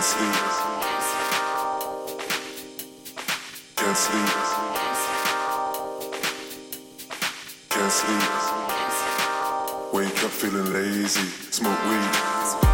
Can't sleep. Can't sleep. Can't sleep. Wake up feeling lazy. Smoke weed.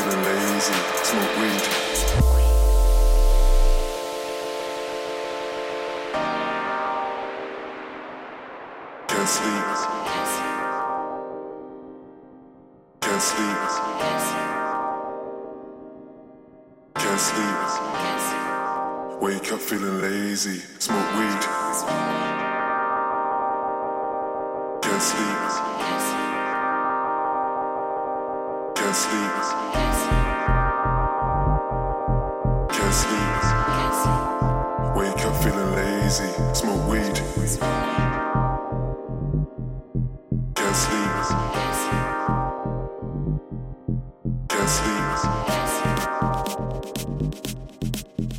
Feeling lazy. Smoke weed. Can't sleep. Can't sleep. Can't sleep. Wake up feeling lazy. Smoke weed. Can't sleep. Can't sleep. Can't feeling lazy. Smoke weed. Can't sleep. Can't sleep.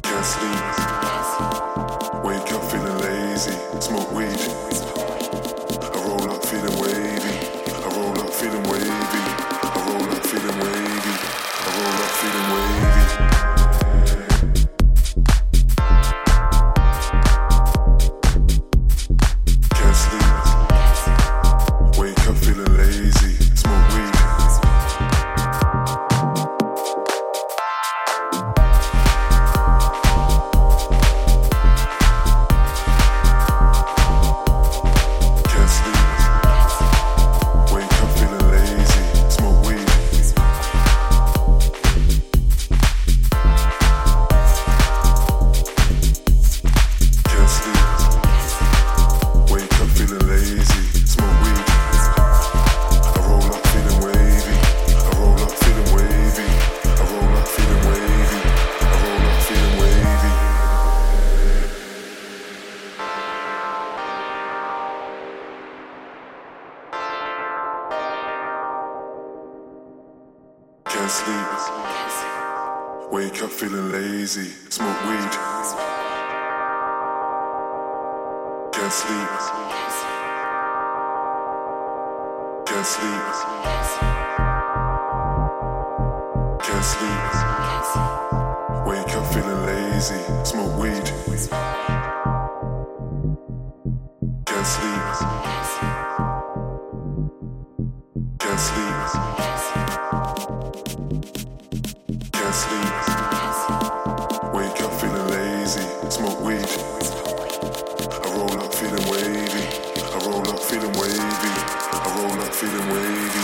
Can't sleep. Wake up feeling lazy. Smoke weed. I roll up feeling can't sleep. Wake up feeling lazy, smoke weed. Can't sleep. Can't sleep. Can't sleep. Wake up feeling lazy, smoke weed. Can't sleep. can't sleep. Wake up feeling lazy, smoke weed. I roll up feeling wavy. I roll up feeling wavy. I roll up feeling wavy.